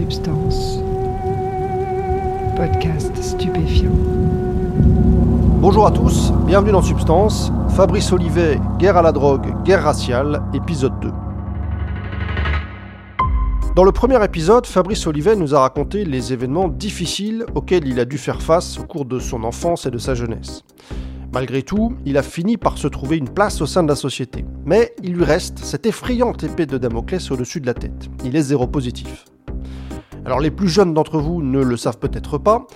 Substance. Podcast stupéfiant. Bonjour à tous, bienvenue dans Substance. Fabrice Olivet, Guerre à la drogue, guerre raciale, épisode 2. Dans le premier épisode, Fabrice Olivet nous a raconté les événements difficiles auxquels il a dû faire face au cours de son enfance et de sa jeunesse. Malgré tout, il a fini par se trouver une place au sein de la société. Mais il lui reste cette effrayante épée de Damoclès au-dessus de la tête. Il est zéro positif. Alors les plus jeunes d'entre vous ne le savent peut-être pas,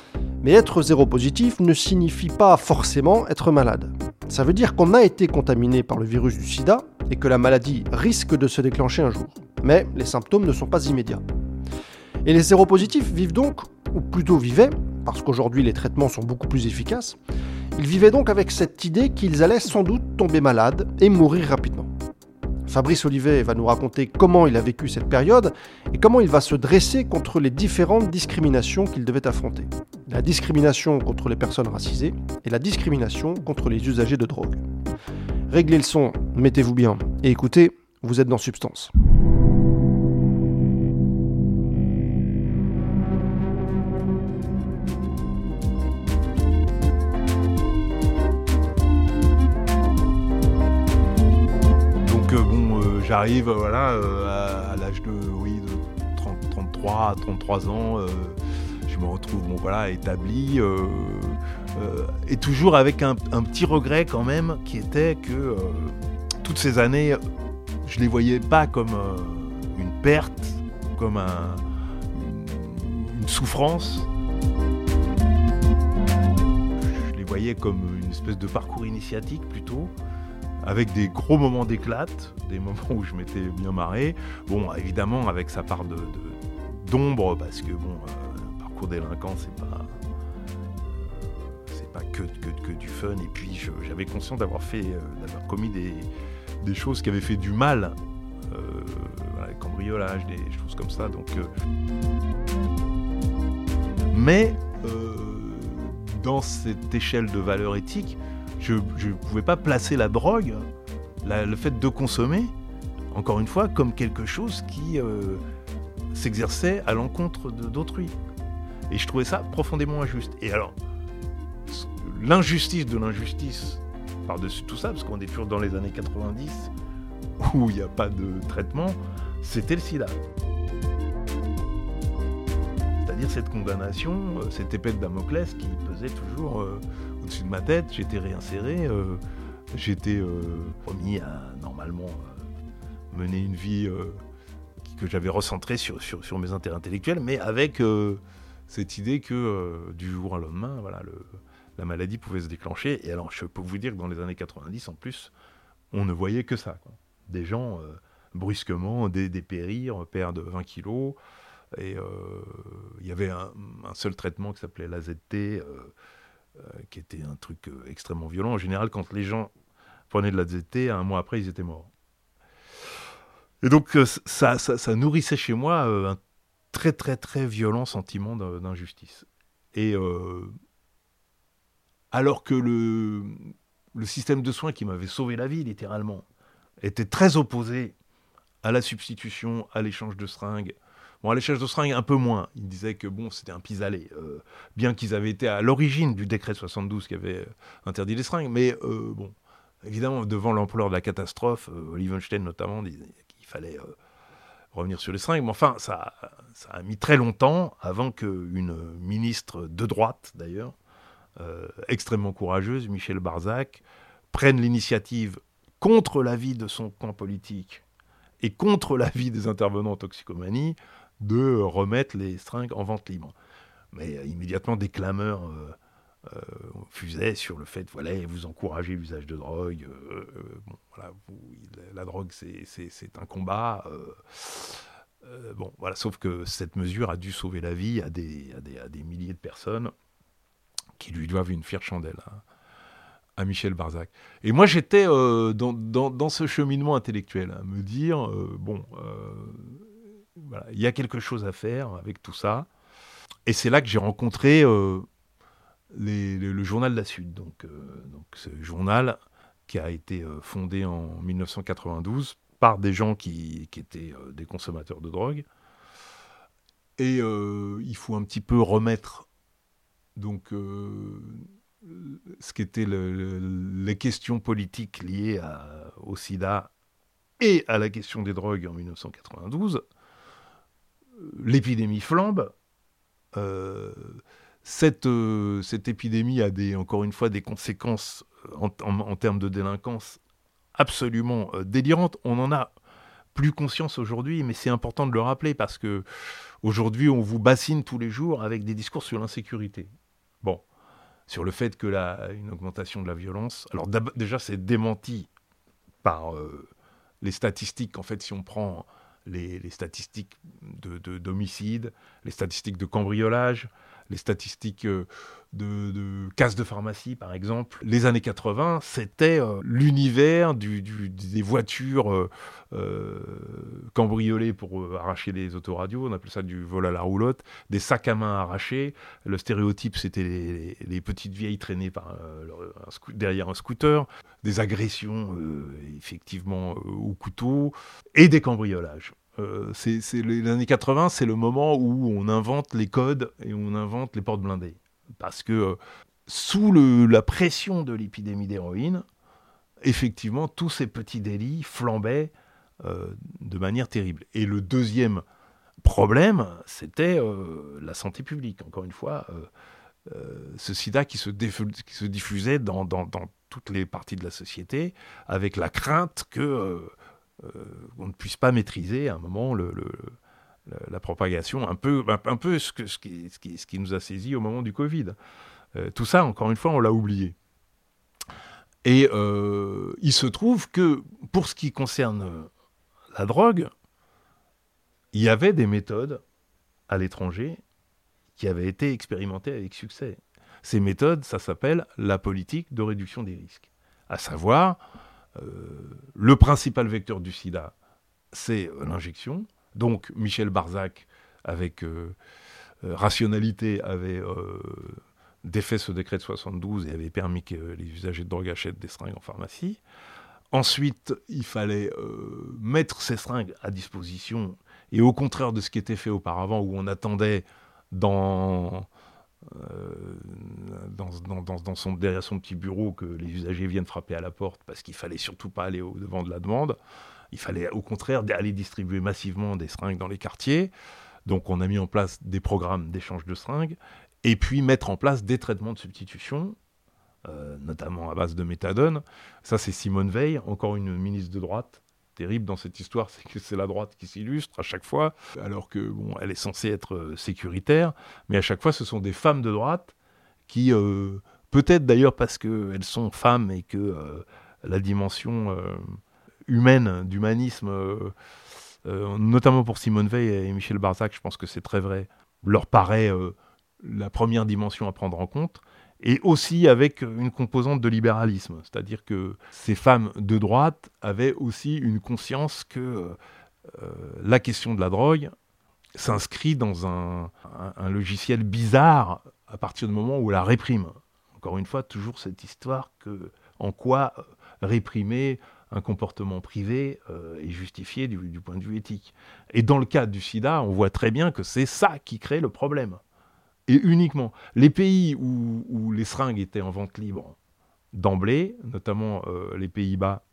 mais être zéro positif ne signifie pas forcément être malade. Ça veut dire qu'on a été contaminé par le virus du sida et que la maladie risque de se déclencher un jour. Mais les symptômes ne sont pas immédiats. Et les séropositifs vivent donc, ou plutôt vivaient, parce qu'aujourd'hui les traitements sont beaucoup plus efficaces, ils vivaient donc avec cette idée qu'ils allaient sans doute tomber malades et mourir rapidement. Fabrice Olivet va nous raconter comment il a vécu cette période et comment il va se dresser contre les différentes discriminations qu'il devait affronter. La discrimination contre les personnes racisées et la discrimination contre les usagers de drogue. Réglez le son, mettez-vous bien et écoutez, vous êtes dans Substance. J'arrive euh, voilà euh, à, l'âge de oui de 30, 33, 33 ans, euh, je me retrouve bon voilà établi et toujours avec un, petit regret quand même qui était que toutes ces années, je les voyais pas comme une perte, comme un, une, une souffrance. Je les voyais comme une espèce de parcours initiatique plutôt avec des gros moments d'éclate, des moments où je m'étais bien marré. Bon, évidemment, avec sa part d'ombre, parce que bon, euh, parcours délinquant, c'est pas, c'est pas que, que, que du fun. Et puis, j'avais conscience d'avoir fait, euh, d'avoir commis des, des choses qui avaient fait du mal, euh, cambriolage, des choses comme ça. Donc, euh, mais euh, dans cette échelle de valeur éthique, je ne pouvais pas placer la drogue, le fait de consommer, encore une fois, comme quelque chose qui euh, s'exerçait à l'encontre d'autrui. Et je trouvais ça profondément injuste. Et alors, ce- l'injustice de l'injustice par-dessus tout ça, parce qu'on est toujours dans les années 90, où il n'y a pas de traitement, c'était le sida. C'est-à-dire cette condamnation, euh, cette épée de Damoclès qui pesait toujours euh, au-dessus de ma tête, j'étais réinséré, euh, j'étais euh, promis à normalement euh, mener une vie que j'avais recentrée sur, sur, sur mes intérêts intellectuels, mais avec cette idée que du jour au lendemain, voilà, la maladie pouvait se déclencher. Et alors, je peux vous dire que dans les années 90, en plus, on ne voyait que ça. Des gens brusquement dé- dépérir, perdre 20 kilos. Et il y avait un, seul traitement qui s'appelait l'AZT, euh, qui était un truc euh, extrêmement violent. En général, quand les gens prenaient de l'AZT, un mois après, ils étaient morts. Et donc, euh, ça, ça, nourrissait chez moi euh, un très, très, très violent sentiment d'in- d'injustice. Et euh, alors que le, le système de soins qui m'avait sauvé la vie, littéralement, était très opposé à la substitution, à l'échange de seringues, Bon, à l'échelle de seringue, un peu moins. Ils disaient que bon, c'était un pis-aller. euh, bien qu'ils avaient été à l'origine du décret 72 qui avait euh, interdit les seringues. Mais euh, bon, évidemment, devant l'ampleur de la catastrophe, euh, Olivenstein notamment disait qu'il fallait revenir sur les seringues. Mais enfin, ça, ça a mis très longtemps avant qu'une ministre de droite, d'ailleurs, extrêmement courageuse, Michel Barzac, prenne l'initiative contre l'avis de son camp politique et contre l'avis des intervenants en toxicomanie de remettre les seringues en vente libre. Mais euh, immédiatement, des clameurs euh, euh, fusaient sur le fait, voilà, vous encouragez l'usage de drogue. la, drogue, c'est- un combat. bon, voilà, sauf que cette mesure a dû sauver la vie à des, à des, à des milliers de personnes qui lui doivent une fière chandelle. hein, à Michel Barzac. Et moi, j'étais dans, dans, dans ce cheminement intellectuel, à me dire, bon, voilà, il y a quelque chose à faire avec tout ça. Et c'est là que j'ai rencontré euh, le, journal de la Sud. Donc, euh, donc ce journal qui a été euh, fondé en 1992 par des gens qui, étaient des consommateurs de drogue Et il faut un petit peu remettre donc ce qu'étaient les questions politiques liées au sida et à la question des drogues en 1992. L'épidémie flambe. Euh, cette, euh, cette, épidémie a encore une fois des conséquences en, en, termes de délinquance absolument euh, délirantes. On en a plus conscience aujourd'hui, mais c'est important de le rappeler parce que aujourd'hui on vous bassine tous les jours avec des discours sur l'insécurité. Bon, sur le fait que la, une augmentation de la violence. Alors déjà c'est démenti par les statistiques. En fait, si on prend les, statistiques d'homicide, de, les statistiques de cambriolage, les statistiques euh, de, de casse de pharmacie, par exemple. Les années 80, c'était euh, l'univers des voitures euh, cambriolées pour arracher les autoradios, on appelait ça du vol à la roulotte, des sacs à main arrachés. Le stéréotype, c'était les, petites vieilles traînées par, derrière un scooter, des agressions, effectivement, au couteau, et des cambriolages. Euh, c'est les années 80, c'est le moment où on invente les codes et on invente les portes blindées. Parce que euh, sous la pression de l'épidémie d'héroïne, effectivement, tous ces petits délits flambaient euh, de manière terrible. Et le deuxième problème, c'était la santé publique. Encore une fois, ce sida qui se, qui se diffusait dans, dans, toutes les parties de la société, avec la crainte que euh, on ne puisse pas maîtriser à un moment le, la propagation, un peu, un, peu ce, que, ce, qui, ce, qui, nous a saisi au moment du Covid. Euh, tout ça, encore une fois, on l'a oublié. Et euh, il se trouve que pour ce qui concerne la drogue, il y avait des méthodes à l'étranger qui avaient été expérimentées avec succès. Ces méthodes, ça s'appelle la politique de réduction des risques. À savoir, euh, le principal vecteur du sida, c'est euh, l'injection. Donc Michel Barzac, avec euh, rationalité, avait défait ce décret de 72 et avait permis que les usagers de drogue achètent des seringues en pharmacie. Ensuite, il fallait mettre ces seringues à disposition, et au contraire de ce qui était fait auparavant, où on attendait euh, derrière son petit bureau que les usagers viennent frapper à la porte parce qu'il fallait surtout pas aller au devant de la demande. Il fallait au contraire aller distribuer massivement des seringues dans les quartiers. Donc on a mis en place des programmes d'échange de seringues et puis mettre en place des traitements de substitution, euh, notamment à base de méthadone. Ça c'est Simone Veil, encore une ministre de droite, terrible dans cette histoire, c'est que c'est la droite qui s'illustre à chaque fois, alors que bon, elle est censée être euh, sécuritaire, mais à chaque fois, ce sont des femmes de droite qui, euh, peut-être d'ailleurs parce qu'elles sont femmes et que la dimension humaine, d'humanisme, notamment pour Simone Veil et Michel Barzac, je pense que c'est très vrai, leur paraît la première dimension à prendre en compte et aussi avec une composante de libéralisme. C'est-à-dire que ces femmes de droite avaient aussi une conscience que euh, la question de la drogue s'inscrit dans un, logiciel bizarre à partir du moment où elle la réprime. Encore une fois, toujours cette histoire que en quoi euh, réprimer un comportement privé euh, est justifié du, point de vue éthique. Et dans le cas du sida, on voit très bien que c'est ça qui crée le problème et uniquement. Les pays où, les seringues étaient en vente libre d'emblée, notamment euh, les Pays-Bas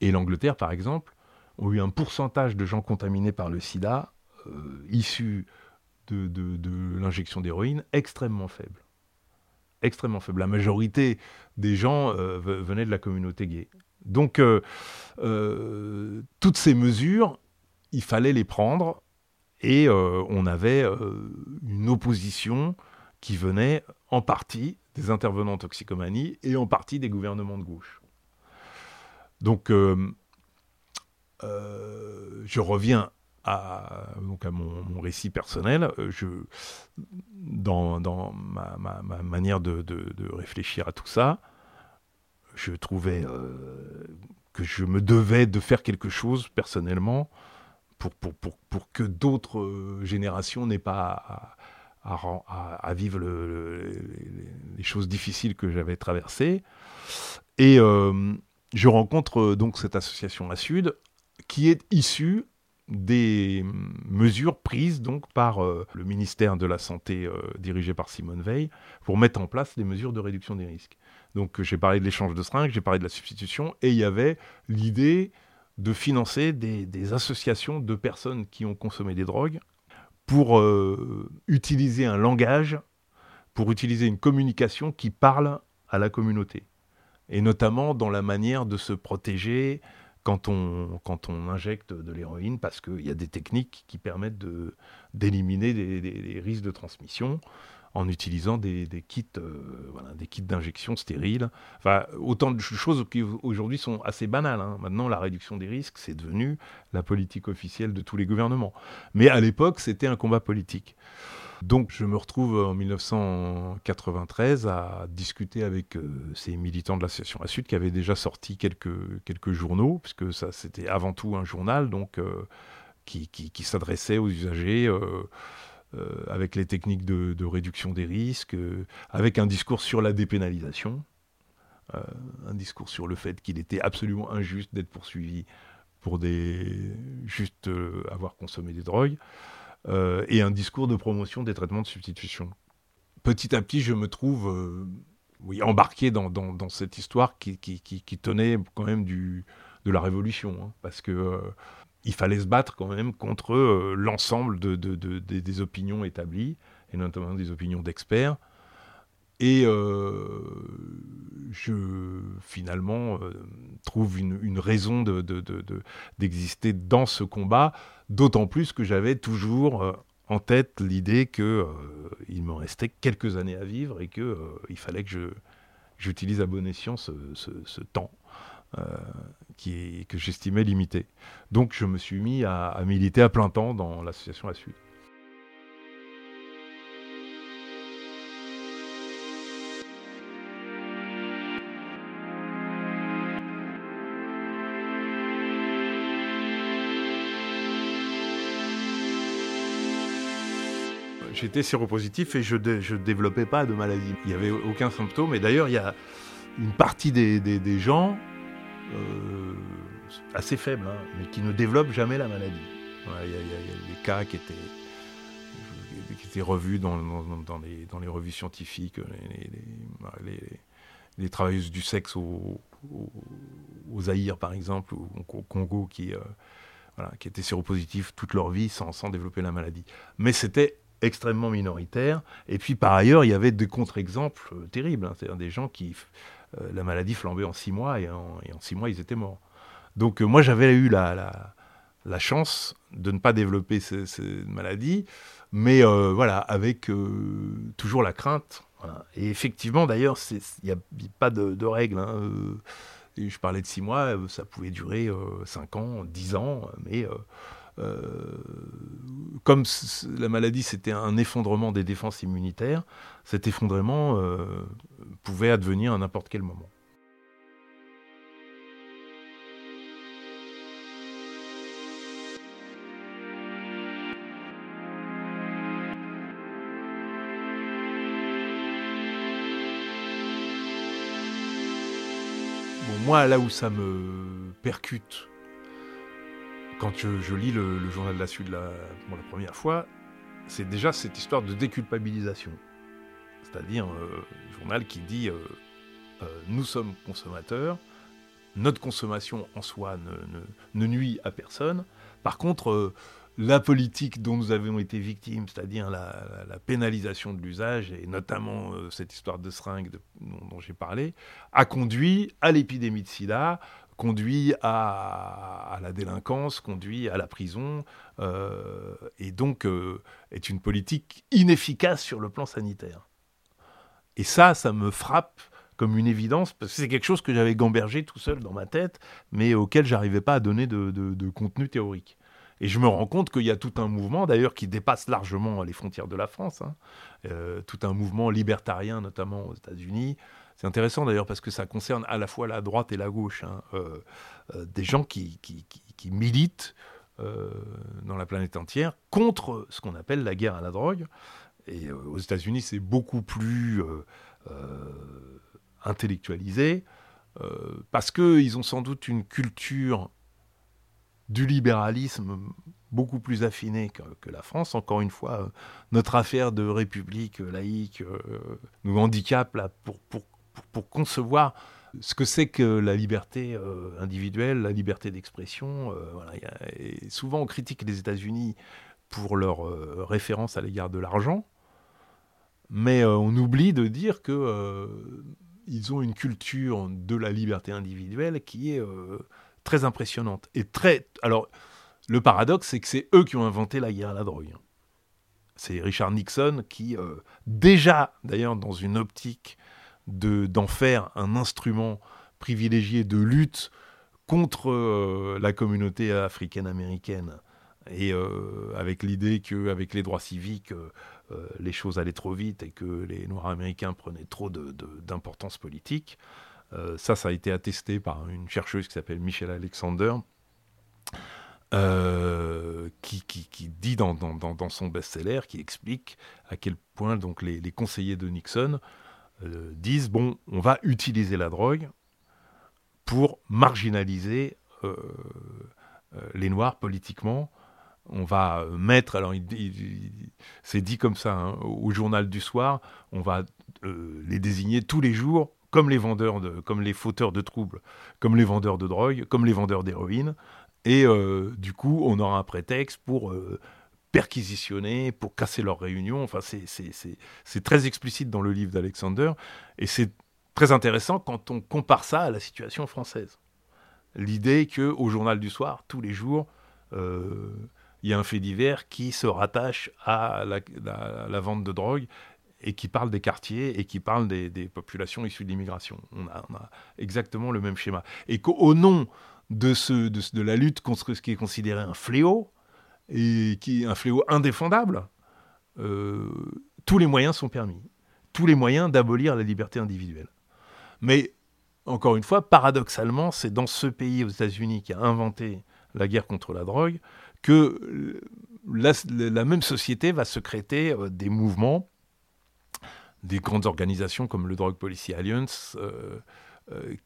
et l'Angleterre par exemple, ont eu un pourcentage de gens contaminés par le sida euh, issus de, l'injection d'héroïne extrêmement faible. Extrêmement faible. La majorité des gens euh, venaient de la communauté gay. Donc, toutes ces mesures, il fallait les prendre et euh, on avait euh, une opposition qui venait en partie des intervenants en toxicomanie et en partie des gouvernements de gauche. Donc, euh, je reviens à, donc à mon, récit personnel. Je, dans, dans ma, ma, manière de, de, réfléchir à tout ça, je trouvais que je me devais de faire quelque chose personnellement pour, que d'autres euh, générations n'aient pas à, vivre le, les choses difficiles que j'avais traversées. Et euh, je rencontre euh, donc cette association à Sud qui est issue des mesures prises donc par le ministère de la Santé dirigé par Simone Veil pour mettre en place des mesures de réduction des risques. Donc j'ai parlé de l'échange de seringues, j'ai parlé de la substitution, et il y avait l'idée de financer des, associations de personnes qui ont consommé des drogues pour euh, utiliser un langage, pour utiliser une communication qui parle à la communauté, et notamment dans la manière de se protéger, quand on, injecte de l'héroïne, parce qu'il y a des techniques qui permettent de, d'éliminer des, risques de transmission en utilisant des, kits, euh, des kits d'injection stériles. Enfin, autant de choses qui aujourd'hui sont assez banales. Hein. Maintenant, la réduction des risques, c'est devenu la politique officielle de tous les gouvernements. Mais à l'époque, c'était un combat politique. Donc je me retrouve en 1993 à discuter avec euh, ces militants de l'association La Sud qui avaient déjà sorti quelques, quelques journaux, puisque ça c'était avant tout un journal donc, euh, qui, qui, s'adressait aux usagers. Euh, avec les techniques de, réduction des risques, avec un discours sur la dépénalisation, un discours sur le fait qu'il était absolument injuste d'être poursuivi pour des juste avoir consommé des drogues. Euh, et un discours de promotion des traitements de substitution. Petit à petit, je me trouve euh, oui, embarqué dans, cette histoire qui, tenait quand même du, de la révolution, hein, parce que euh, il fallait se battre quand même contre l'ensemble de, de, des opinions établies, et notamment des opinions d'experts. Et je, finalement, trouve une, raison d'exister dans ce combat D'autant plus que j'avais toujours euh, en tête l'idée qu'il euh, il me restait quelques années à vivre et qu'il euh, il fallait que j'utilise à bon escient ce, temps qui que j'estimais limité. Donc je me suis mis à, militer à plein temps dans l'association La Sud. j'étais séropositif et je ne développais pas de maladie. Il n'y avait aucun symptôme. Et d'ailleurs, il y a une partie des, gens, euh, assez faible, hein, mais qui ne développent jamais la maladie. Il y, a des cas qui étaient, qui étaient revus dans, dans, les, dans les, revues scientifiques, les, les, travailleuses du sexe au, au, Zaïre, par exemple, ou au Congo, qui, euh, voilà, qui étaient séropositifs toute leur vie sans, sans développer la maladie. Mais c'était extrêmement minoritaire. Et puis par ailleurs, il y avait des contre-exemples euh, terribles, hein. c'est-à-dire des gens qui, la maladie flambait en six mois et en, six mois, ils étaient morts. Donc euh, moi, j'avais eu la, la, chance de ne pas développer cette maladie, mais voilà, avec toujours la crainte. Et effectivement, d'ailleurs, il n'y a, pas de, de règles. Hein, je parlais de six mois, ça pouvait durer cinq ans, dix ans, mais euh, comme la maladie c'était un effondrement des défenses immunitaires, cet effondrement euh, pouvait advenir à n'importe quel moment. Moi, là où ça me percute quand je, lis le, journal de la Sud pour la première fois, c'est déjà cette histoire de déculpabilisation. C'est-à-dire euh, un journal qui dit euh, euh, nous sommes consommateurs, notre consommation en soi ne, nuit à personne. Par contre, la politique dont nous avons été victimes, c'est-à-dire la, pénalisation de l'usage, et notamment cette histoire de seringue dont j'ai parlé, a conduit à l'épidémie de sida, conduit à, la délinquance, conduit à la prison, euh, et donc euh, est une politique inefficace sur le plan sanitaire. Et ça, ça me frappe comme une évidence, parce que c'est quelque chose que j'avais gambergé tout seul dans ma tête, mais auquel j'arrivais pas à donner de, contenu théorique. Et je me rends compte qu'il y a tout un mouvement, d'ailleurs, qui dépasse largement les frontières de la France, hein. euh, tout un mouvement libertarien, notamment aux États-Unis, c'est intéressant d'ailleurs parce que ça concerne à la fois la droite et la gauche. Hein. Euh, euh, des gens qui, qui, militent euh, dans la planète entière contre ce qu'on appelle la guerre à la drogue. Et aux États-Unis, c'est beaucoup plus intellectualisé parce qu'ils ont sans doute une culture du libéralisme beaucoup plus affiné que, la France. Encore une fois, notre affaire de république laïque nous handicape là, pour, pour, pour, concevoir ce que c'est que la liberté individuelle, la liberté d'expression. voilà, souvent, on critique les États-Unis pour leur référence à l'égard de l'argent. Mais euh, on oublie de dire que euh, ils ont une culture de la liberté individuelle qui est euh, très impressionnante et très. Alors, le paradoxe, c'est que c'est eux qui ont inventé la guerre à la drogue. C'est Richard Nixon qui, déjà, d'ailleurs, dans une optique d'en faire un instrument privilégié de lutte contre la communauté africaine-américaine et avec l'idée qu'avec les droits civiques, euh, les choses allaient trop vite et que les Noirs américains prenaient trop d'importance politique. Euh, ça, ça a été attesté par une chercheuse qui s'appelle Michelle Alexander, euh, qui, dit dans, son best-seller, qui explique à quel point donc, les, conseillers de Nixon disent, bon, on va utiliser la drogue pour marginaliser les Noirs politiquement on va mettre, alors c'est dit comme ça, hein, au journal du soir, on va euh, les désigner tous les jours comme les vendeurs, de, comme les fauteurs de troubles, comme les vendeurs de drogue, comme les vendeurs d'héroïne. Et euh, du coup, on aura un prétexte pour euh, perquisitionner, pour casser leurs réunions. Enfin, c'est très explicite dans le livre d'Alexander. Et c'est très intéressant quand on compare ça à la situation française. L'idée qu'au journal du soir, tous les jours, il y a un fait divers qui se rattache à la, vente de drogue et qui parle des quartiers et qui parle des, populations issues de l'immigration. On a, exactement le même schéma. Et qu'au nom de, ce, de, la lutte contre ce qui est considéré un fléau, et qui est un fléau indéfendable, euh, tous les moyens sont permis. Tous les moyens d'abolir la liberté individuelle. Mais, encore une fois, paradoxalement, c'est dans ce pays, aux États-Unis, qui a inventé la guerre contre la drogue, que la, même société va secréter euh, des mouvements, des grandes organisations comme le Drug Policy Alliance, euh,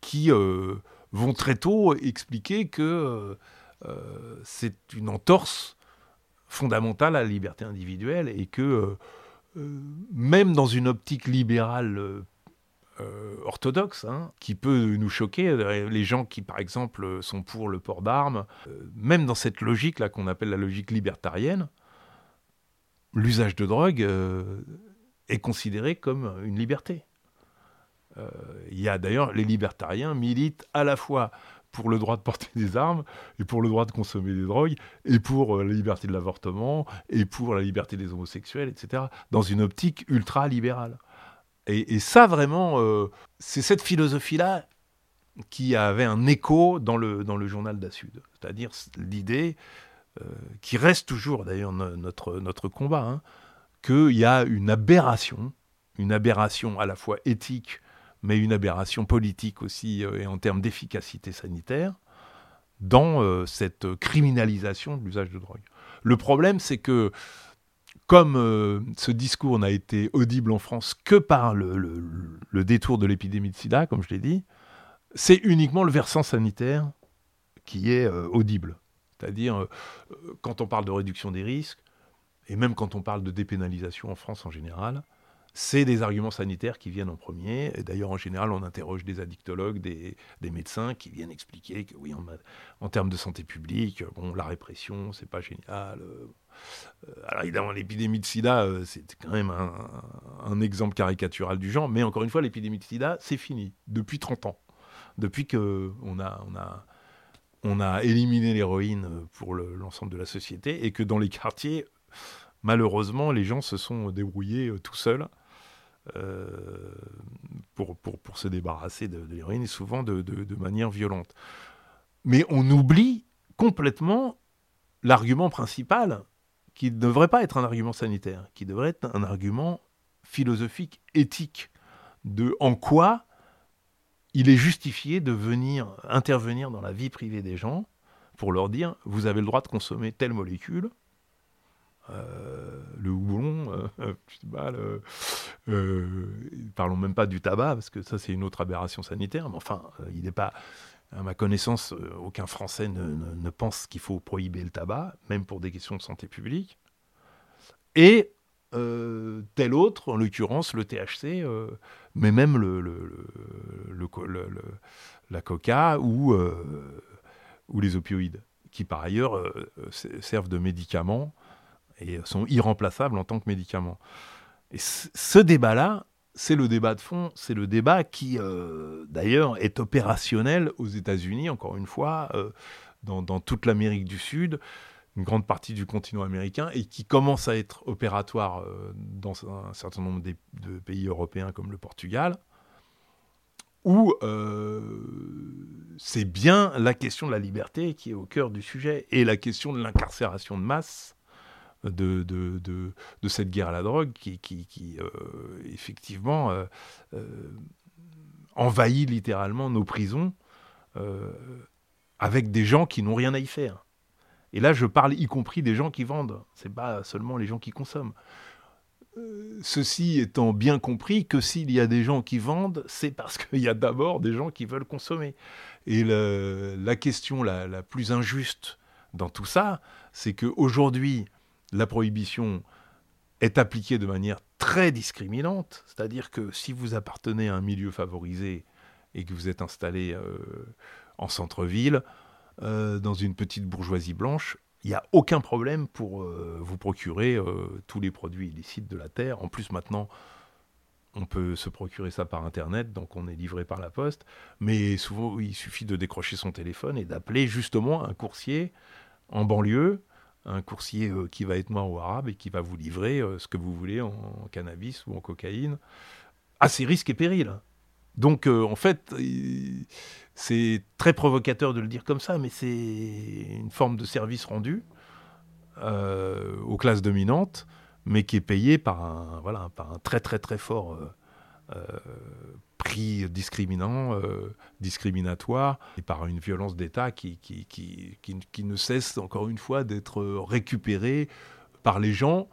qui vont très tôt expliquer que c'est une entorse fondamentale à la liberté individuelle et que même dans une optique libérale euh, orthodoxe, hein, qui peut nous choquer. Les gens qui, par exemple, sont pour le port d'armes, euh, même dans cette logique-là qu'on appelle la logique libertarienne, l'usage de drogue euh, est considéré comme une liberté. Il y a d'ailleurs, les libertariens militent à la fois pour le droit de porter des armes, et pour le droit de consommer des drogues, et pour la liberté de l'avortement, et pour la liberté des homosexuels, etc., dans une optique ultra-libérale. Et, ça, vraiment, euh, c'est cette philosophie-là qui avait un écho dans le, dans le journal d'Assud. C'est-à-dire l'idée, euh, qui reste toujours d'ailleurs notre, notre combat, hein, qu'il y a une aberration, une aberration à la fois éthique, mais une aberration politique aussi, euh, et en termes d'efficacité sanitaire, dans cette criminalisation de l'usage de drogue. Le problème, c'est que comme euh, ce discours n'a été audible en France que par le, détour de l'épidémie de sida, comme je l'ai dit, c'est uniquement le versant sanitaire qui est euh, audible. C'est-à-dire, euh, quand on parle de réduction des risques, et même quand on parle de dépénalisation en France en général, c'est des arguments sanitaires qui viennent en premier. Et d'ailleurs, en général, on interroge des addictologues, des, médecins qui viennent expliquer que oui, en, termes de santé publique, bon, la répression, c'est pas génial. Euh, alors évidemment, l'épidémie de sida, euh, c'est quand même un, exemple caricatural du genre, mais encore une fois, l'épidémie de sida, c'est fini, depuis 30 ans. Depuis qu'on a, on a, on a éliminé l'héroïne pour l'ensemble de la société, et que dans les quartiers, malheureusement, les gens se sont débrouillés euh, tout seuls. Pour, pour, pour, se débarrasser de, l'héroïne, et souvent de, de manière violente. Mais on oublie complètement l'argument principal qui ne devrait pas être un argument sanitaire, qui devrait être un argument philosophique, éthique, de en quoi il est justifié de venir intervenir dans la vie privée des gens pour leur dire vous avez le droit de consommer telle molécule, euh, le houblon, euh, euh, parlons même pas du tabac parce que ça c'est une autre aberration sanitaire, mais enfin il n'est pas À ma connaissance, euh, aucun Français ne, pense qu'il faut prohiber le tabac, même pour des questions de santé publique. Et euh, tel autre, en l'occurrence le THC, euh, mais même le, la coca ou, euh, ou les opioïdes, qui par ailleurs euh, servent de médicaments et sont irremplaçables en tant que médicaments. Et ce débat-là, c'est le débat de fond, c'est le débat qui, euh, d'ailleurs, est opérationnel aux États-Unis, encore une fois, euh, dans, toute l'Amérique du Sud, une grande partie du continent américain, et qui commence à être opératoire euh, dans un certain nombre de pays européens comme le Portugal, où c'est bien la question de la liberté qui est au cœur du sujet, et la question de l'incarcération de masse de, de, de, cette guerre à la drogue qui, qui, qui, euh, effectivement, euh, euh, envahit littéralement nos prisons avec des gens qui n'ont rien à y faire. Et là, je parle y compris des gens qui vendent, c'est pas seulement les gens qui consomment. Ceci étant bien compris que s'il y a des gens qui vendent, c'est parce qu'il y a d'abord des gens qui veulent consommer. Et la question la, la plus injuste dans tout ça, c'est qu'aujourd'hui, la prohibition est appliquée de manière très discriminante, c'est-à-dire que si vous appartenez à un milieu favorisé et que vous êtes installé euh, en centre-ville, euh, dans une petite bourgeoisie blanche, il n'y a aucun problème pour euh, vous procurer tous les produits illicites de la terre. En plus, maintenant, on peut se procurer ça par Internet, donc on est livré par la poste. Mais souvent, il suffit de décrocher son téléphone et d'appeler justement un coursier en banlieue, un coursier euh, qui va être noir ou arabe et qui va vous livrer euh, ce que vous voulez en, cannabis ou en cocaïne, à ses risques et périls. Donc, euh, en fait, c'est très provocateur de le dire comme ça, mais c'est une forme de service rendu aux classes dominantes, mais qui est payé par un, voilà, un très très très fort prix discriminant, euh, discriminatoire, et par une violence d'État qui, qui, qui, qui, ne cesse encore une fois d'être récupérée par les gens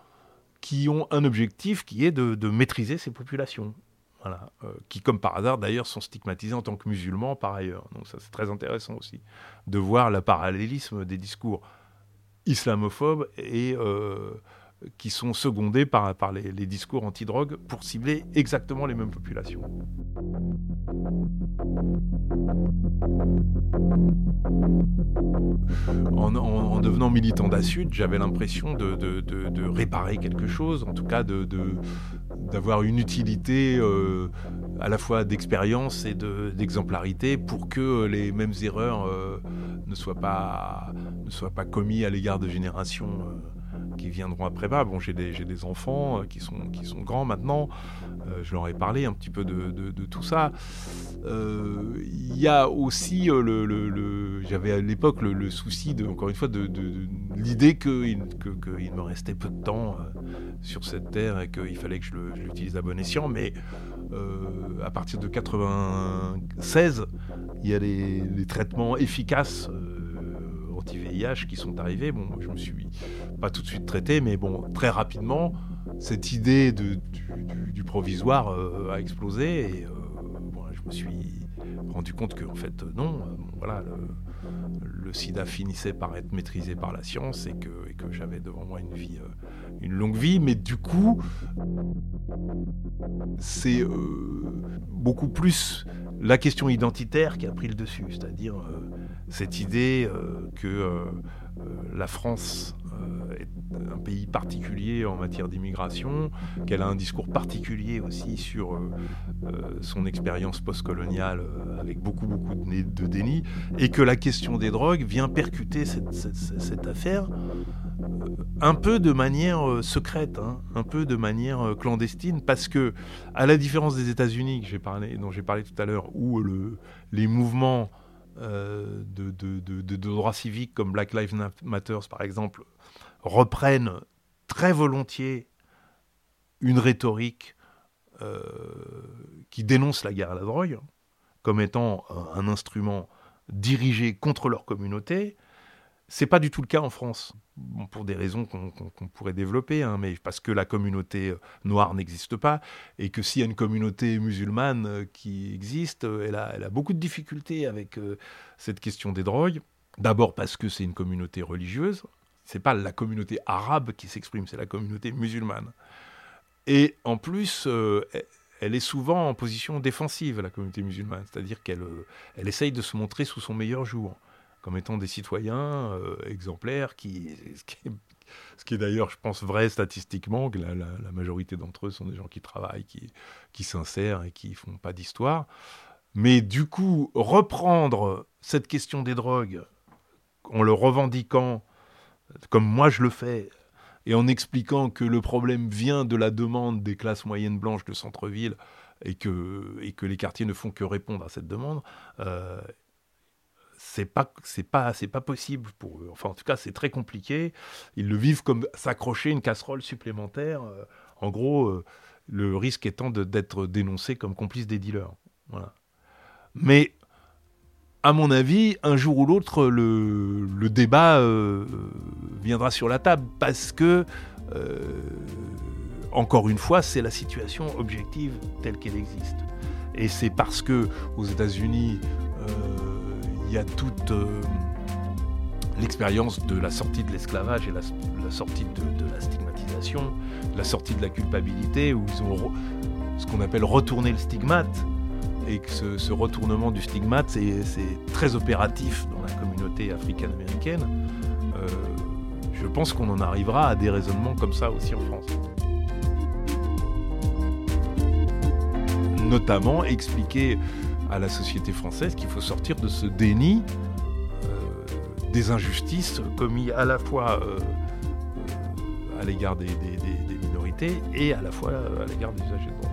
qui ont un objectif qui est de, de maîtriser ces populations. Voilà, euh, qui, comme par hasard, d'ailleurs, sont stigmatisés en tant que musulmans par ailleurs. Donc ça, c'est très intéressant aussi de voir le parallélisme des discours islamophobes et euh, qui sont secondés par, les, discours anti-drogue pour cibler exactement les mêmes populations. En, en- en devenant militant d'Assud, j'avais l'impression de, réparer quelque chose, en tout cas d'avoir une utilité euh, à la fois d'expérience et de- d'exemplarité pour que les mêmes erreurs euh, ne soient pas ne soient pas commises à l'égard de générations euh, qui viendront après moi. Bon, j'ai des, enfants euh, qui sont, qui sont grands maintenant. Euh, je leur ai parlé un petit peu de, tout ça. Euh, Il y a aussi le, j'avais à l'époque le, souci de, encore une fois, de, l'idée qu'il que, qu'il me restait peu de temps sur cette terre et qu'il fallait que je l'utilise à bon escient. Mais à partir de 96, il y a les, traitements efficaces anti-VIH qui sont arrivés. Bon, je me suis pas tout de suite traité, mais bon, très rapidement, cette idée du, provisoire euh, a explosé et euh, je me suis rendu compte que en fait non, euh, bon, voilà, le, sida finissait par être maîtrisé par la science et que, j'avais devant moi une vie, une longue vie, mais du coup, c'est beaucoup plus la question identitaire qui a pris le dessus, c'est-à-dire cette idée que la France euh, est un pays particulier en matière d'immigration, qu'elle a un discours particulier aussi sur euh, euh, son expérience postcoloniale euh, avec beaucoup beaucoup de, déni, et que la question des drogues vient percuter cette, affaire euh, un peu de manière euh, secrète, hein, un peu de manière euh, clandestine, parce que à la différence des États-Unis dont j'ai parlé tout à l'heure, où le, les mouvements euh, de, de, droits civiques comme Black Lives Matter, par exemple, reprennent très volontiers une rhétorique euh, qui dénonce la guerre à la drogue comme étant un instrument dirigé contre leur communauté. C'est pas du tout le cas en France, pour des raisons qu'on pourrait développer, hein, mais parce que la communauté euh, noire n'existe pas, et que s'il y a une communauté musulmane euh, qui existe, euh, elle a, beaucoup de difficultés avec cette question des drogues. D'abord parce que c'est une communauté religieuse, c'est pas la communauté arabe qui s'exprime, c'est la communauté musulmane. Et en plus, elle est souvent en position défensive, la communauté musulmane, c'est-à-dire qu'elle elle essaye de se montrer sous son meilleur jour comme étant des citoyens euh, exemplaires, ce qui est, d'ailleurs, je pense, vrai statistiquement, que la, majorité d'entre eux sont des gens qui travaillent, qui, qui s'insèrent et qui font pas d'histoire. Mais du coup, reprendre cette question des drogues en le revendiquant, comme moi je le fais, et en expliquant que le problème vient de la demande des classes moyennes blanches de centre-ville et que, et que les quartiers ne font que répondre à cette demande, euh, c'est pas c'est pas c'est pas possible pour eux. Enfin en tout cas c'est très compliqué. Ils le vivent comme s'accrocher une casserole supplémentaire. Euh, en gros, euh, le risque étant d'être dénoncé comme complice des dealers. Voilà. Mais à mon avis, un jour ou l'autre, le, le, débat euh, viendra sur la table parce que encore une fois, c'est la situation objective telle qu'elle existe. Et c'est parce que aux États-Unis il y a toute euh, l'expérience de la sortie de l'esclavage et la, sortie de, la stigmatisation, la sortie de la culpabilité, où ils ont ce qu'on appelle retourner le stigmate. Et que ce, retournement du stigmate, c'est très opératif dans la communauté africaine-américaine. Euh, je pense qu'on en arrivera à des raisonnements comme ça aussi en France. Notamment expliquer à la société française qu'il faut sortir de ce déni euh, des injustices commises à la fois euh, euh, à l'égard des, minorités et à la fois à l'égard des usagers de droit.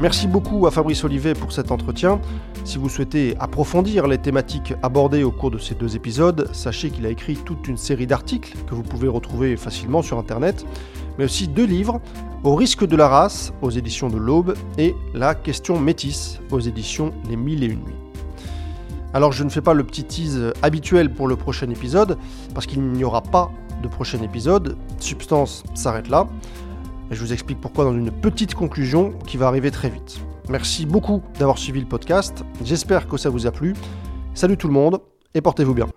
Merci beaucoup à Fabrice Olivet pour cet entretien. Si vous souhaitez approfondir les thématiques abordées au cours de ces deux épisodes, sachez qu'il a écrit toute une série d'articles que vous pouvez retrouver facilement sur Internet, mais aussi deux livres, Au risque de la race aux éditions de l'Aube et La question métisse aux éditions Les Mille et Une Nuits. Alors je ne fais pas le petit tease habituel pour le prochain épisode, parce qu'il n'y aura pas de prochain épisode, Substance s'arrête là. Et je vous explique pourquoi dans une petite conclusion qui va arriver très vite. Merci beaucoup d'avoir suivi le podcast. J'espère que ça vous a plu. Salut tout le monde et portez-vous bien.